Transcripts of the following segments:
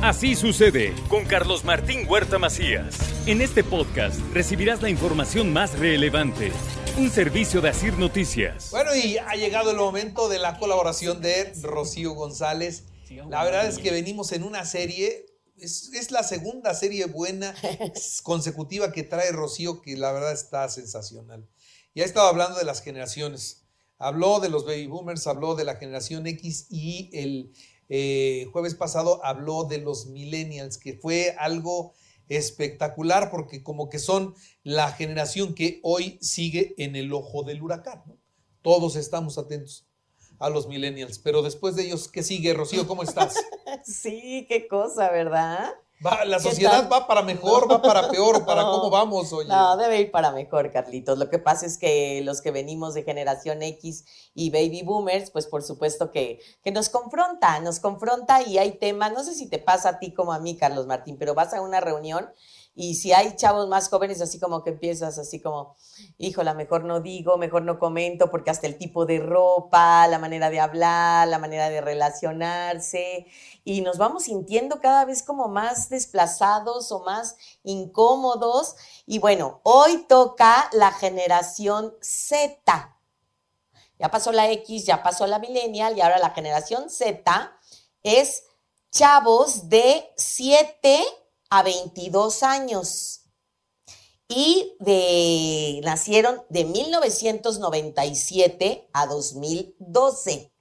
Así sucede con Carlos Martín Huerta Macías. En este podcast recibirás la información más relevante. Un servicio de Asir Noticias. Bueno, y ha llegado el momento de la colaboración de Rocío González. La verdad es que venimos en una serie, es, es la segunda serie buena consecutiva que trae Rocío, que la verdad está sensacional. Ya ha estado hablando de las generaciones. Habló de los baby boomers, habló de la generación X y el eh, jueves pasado habló de los millennials, que fue algo espectacular porque como que son la generación que hoy sigue en el ojo del huracán. Todos estamos atentos a los millennials, pero después de ellos, ¿qué sigue? Rocío, ¿cómo estás? sí, qué cosa, ¿verdad? Va, la sociedad va para mejor, va para peor, para cómo vamos, oye. No, debe ir para mejor, Carlitos. Lo que pasa es que los que venimos de generación X y baby boomers, pues por supuesto que, que nos confronta, nos confronta y hay temas, no sé si te pasa a ti como a mí, Carlos Martín, pero vas a una reunión y si hay chavos más jóvenes, así como que empiezas así como, híjola, mejor no digo, mejor no comento, porque hasta el tipo de ropa, la manera de hablar, la manera de relacionarse, y nos vamos sintiendo cada vez como más desplazados o más incómodos. Y bueno, hoy toca la generación Z. Ya pasó la X, ya pasó la millennial y ahora la generación Z es chavos de 7 a 22 años y de, nacieron de 1997 a 2012.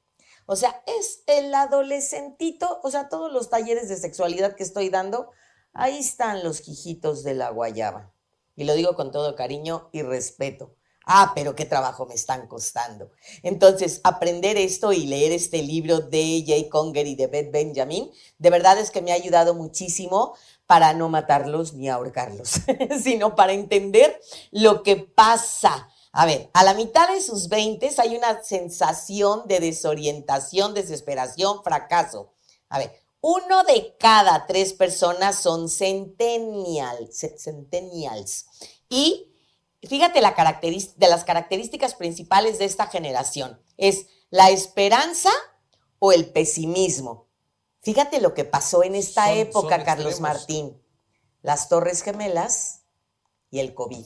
O sea, es el adolescentito, o sea, todos los talleres de sexualidad que estoy dando, ahí están los quijitos de la guayaba. Y lo digo con todo cariño y respeto. Ah, pero qué trabajo me están costando. Entonces, aprender esto y leer este libro de Jay Conger y de Beth Benjamin, de verdad es que me ha ayudado muchísimo para no matarlos ni ahorcarlos, sino para entender lo que pasa. A ver, a la mitad de sus 20 hay una sensación de desorientación, desesperación, fracaso. A ver, uno de cada tres personas son centennials. centennials. Y fíjate la de las características principales de esta generación. Es la esperanza o el pesimismo. Fíjate lo que pasó en esta época, Carlos Martín. Las Torres Gemelas y el COVID.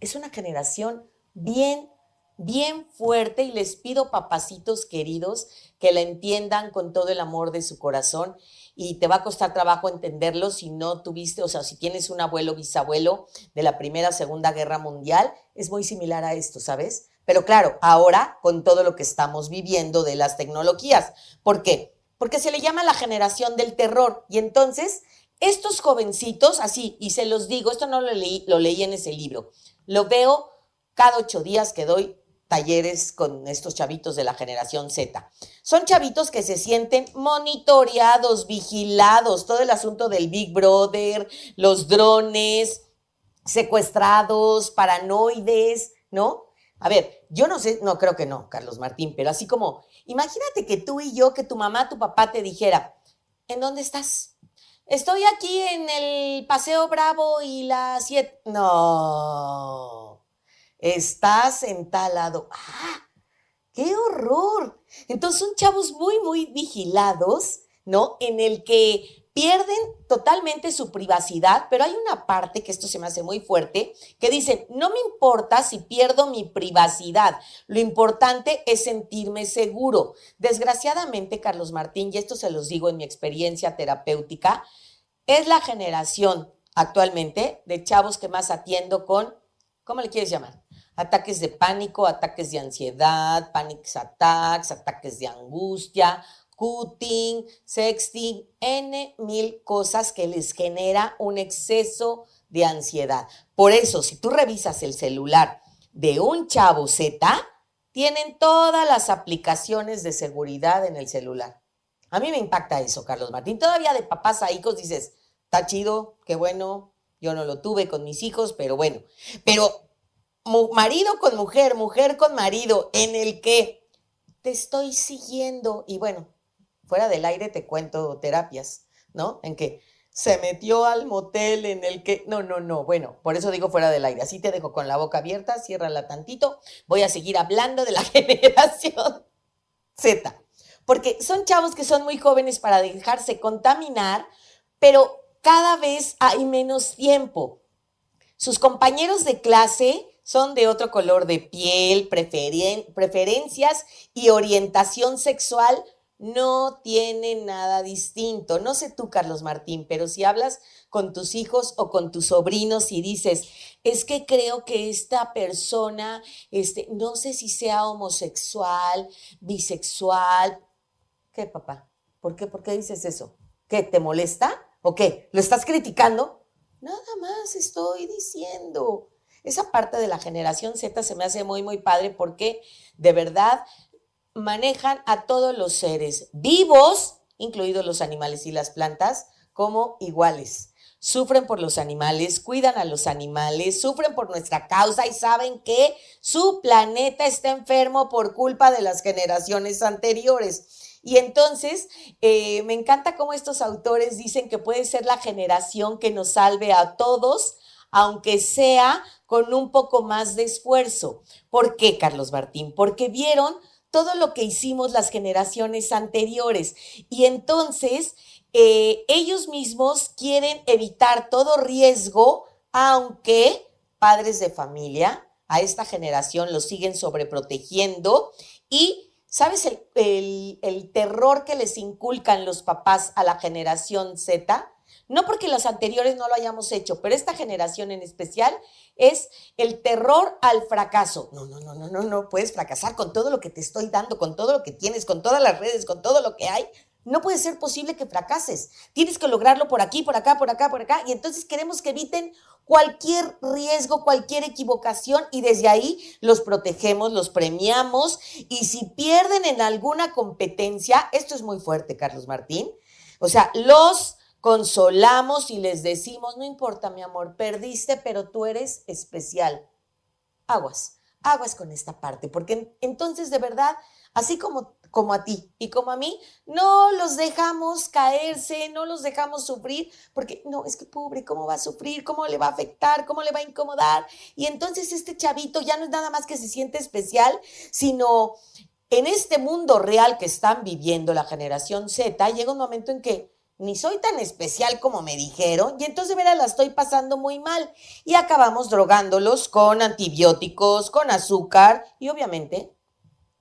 Es una generación bien, bien fuerte y les pido, papacitos queridos, que la entiendan con todo el amor de su corazón y te va a costar trabajo entenderlo si no tuviste, o sea, si tienes un abuelo, bisabuelo de la Primera, Segunda Guerra Mundial, es muy similar a esto, ¿sabes? Pero claro, ahora con todo lo que estamos viviendo de las tecnologías. ¿Por qué? porque se le llama la generación del terror. Y entonces, estos jovencitos, así, y se los digo, esto no lo leí, lo leí en ese libro, lo veo cada ocho días que doy talleres con estos chavitos de la generación Z. Son chavitos que se sienten monitoreados, vigilados, todo el asunto del Big Brother, los drones, secuestrados, paranoides, ¿no? A ver, yo no sé, no creo que no, Carlos Martín, pero así como, imagínate que tú y yo, que tu mamá, tu papá te dijera, ¿en dónde estás? Estoy aquí en el Paseo Bravo y la 7. No, estás en tal lado. ¡Ah! ¡Qué horror! Entonces son chavos muy, muy vigilados, ¿no? En el que pierden totalmente su privacidad, pero hay una parte que esto se me hace muy fuerte, que dice, no me importa si pierdo mi privacidad, lo importante es sentirme seguro. Desgraciadamente, Carlos Martín, y esto se los digo en mi experiencia terapéutica, es la generación actualmente de chavos que más atiendo con, ¿cómo le quieres llamar? Ataques de pánico, ataques de ansiedad, panic attacks, ataques de angustia, cutting, sexting, N mil cosas que les genera un exceso de ansiedad. Por eso, si tú revisas el celular de un chavo Z, tienen todas las aplicaciones de seguridad en el celular. A mí me impacta eso, Carlos Martín. Todavía de papás a hijos dices, está chido, qué bueno, yo no lo tuve con mis hijos, pero bueno. Pero marido con mujer, mujer con marido, en el que te estoy siguiendo y bueno, fuera del aire te cuento terapias, ¿no? En que se metió al motel en el que... No, no, no. Bueno, por eso digo fuera del aire. Así te dejo con la boca abierta, ciérrala tantito. Voy a seguir hablando de la generación Z. porque son chavos que son muy jóvenes para dejarse contaminar, pero cada vez hay menos tiempo. Sus compañeros de clase son de otro color de piel, preferencias y orientación sexual no tienen nada distinto. No sé tú, Carlos Martín, pero si hablas con tus hijos o con tus sobrinos y dices, es que creo que esta persona, este, no sé si sea homosexual, bisexual. ¿Qué, papá? ¿Por qué? ¿Por qué dices eso? ¿Qué? ¿Te molesta? ¿O qué? ¿Lo estás criticando? Nada más estoy diciendo. Esa parte de la generación Z se me hace muy, muy padre porque de verdad manejan a todos los seres vivos, incluidos los animales y las plantas, como iguales. Sufren por los animales, cuidan a los animales, sufren por nuestra causa y saben que su planeta está enfermo por culpa de las generaciones anteriores. Y entonces, eh, me encanta cómo estos autores dicen que puede ser la generación que nos salve a todos, aunque sea con un poco más de esfuerzo. ¿Por qué, Carlos Martín? Porque vieron todo lo que hicimos las generaciones anteriores. Y entonces, eh, ellos mismos quieren evitar todo riesgo, aunque padres de familia a esta generación lo siguen sobreprotegiendo y ¿Sabes el, el, terror que les inculcan los papás a la generación Z? No porque los anteriores no lo hayamos hecho, pero esta generación en especial es el terror al fracaso. No, no, no, no, no, no puedes fracasar con todo lo que te estoy dando, con todo lo que tienes, con todas las redes, con todo lo que hay. No puede ser posible que fracases. Tienes que lograrlo por aquí, por acá, por acá, por acá. Y entonces queremos que eviten cualquier riesgo, cualquier equivocación y desde ahí los protegemos, los premiamos. Y si pierden en alguna competencia, esto es muy fuerte, Carlos Martín. O sea, los consolamos y les decimos, no importa, mi amor, perdiste, pero tú eres especial. Aguas, aguas con esta parte, porque entonces de verdad, así como como a ti y como a mí, no los dejamos caerse, no los dejamos sufrir, porque no, es que pobre, ¿cómo va a sufrir? ¿Cómo le va a afectar? ¿Cómo le va a incomodar? Y entonces este chavito ya no es nada más que se siente especial, sino en este mundo real que están viviendo la generación Z, llega un momento en que ni soy tan especial como me dijeron, y entonces, verá, la estoy pasando muy mal. Y acabamos drogándolos con antibióticos, con azúcar y obviamente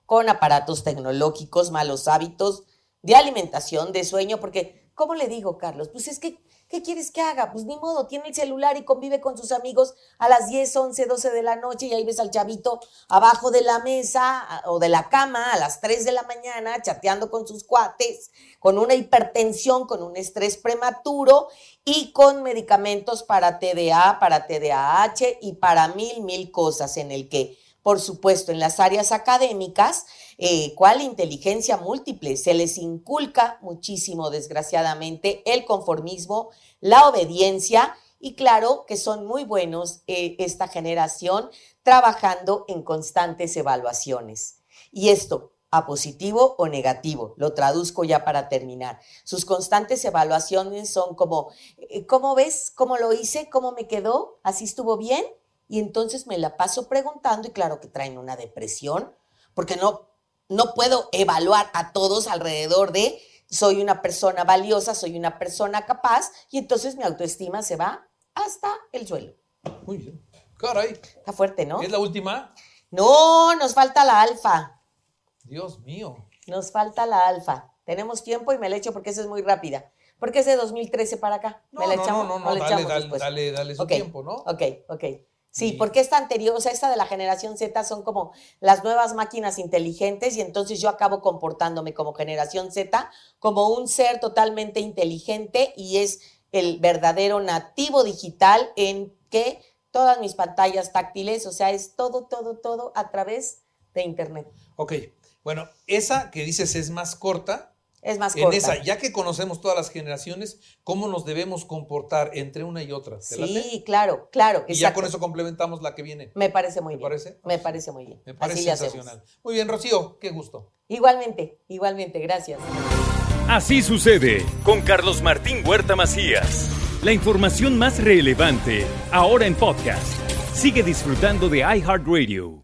con aparatos tecnológicos, malos hábitos de alimentación, de sueño, porque, ¿cómo le digo, Carlos? Pues es que, ¿qué quieres que haga? Pues ni modo, tiene el celular y convive con sus amigos a las 10, 11, 12 de la noche y ahí ves al chavito abajo de la mesa o de la cama a las 3 de la mañana chateando con sus cuates, con una hipertensión, con un estrés prematuro y con medicamentos para TDA, para TDAH y para mil, mil cosas en el que por supuesto, en las áreas académicas, eh, cuál inteligencia múltiple, se les inculca muchísimo, desgraciadamente, el conformismo, la obediencia y claro que son muy buenos eh, esta generación trabajando en constantes evaluaciones. Y esto, a positivo o negativo. Lo traduzco ya para terminar. Sus constantes evaluaciones son como, eh, ¿cómo ves? ¿Cómo lo hice? ¿Cómo me quedó? ¿Así estuvo bien? Y entonces me la paso preguntando y claro que traen una depresión, porque no, no puedo evaluar a todos alrededor de soy una persona valiosa, soy una persona capaz y entonces mi autoestima se va hasta el suelo. Muy bien. Caray. Está fuerte, ¿no? ¿Es la última? No, nos falta la alfa. Dios mío. Nos falta la alfa. Tenemos tiempo y me la echo porque esa es muy rápida. Porque es de 2013 para acá. No, ¿Me la no, echamos? no, no, ¿O la dale, echamos dale, después? dale, dale su tiempo, ¿no? Ok, ok. Sí, porque esta anterior, o sea, esta de la generación Z son como las nuevas máquinas inteligentes y entonces yo acabo comportándome como generación Z, como un ser totalmente inteligente y es el verdadero nativo digital en que todas mis pantallas táctiles, o sea, es todo, todo, todo a través de Internet. Ok, bueno, esa que dices es más corta. Es más En corta. esa, ya que conocemos todas las generaciones, ¿cómo nos debemos comportar entre una y otra? ¿Te late? Sí, claro, claro. Y ya con eso complementamos la que viene. Me parece muy ¿Te bien. parece? Me parece muy bien. Me parece Así le hacemos. sensacional. Muy bien, Rocío, qué gusto. Igualmente, igualmente, gracias. Así sucede con Carlos Martín Huerta Macías. La información más relevante ahora en podcast. Sigue disfrutando de iHeartRadio.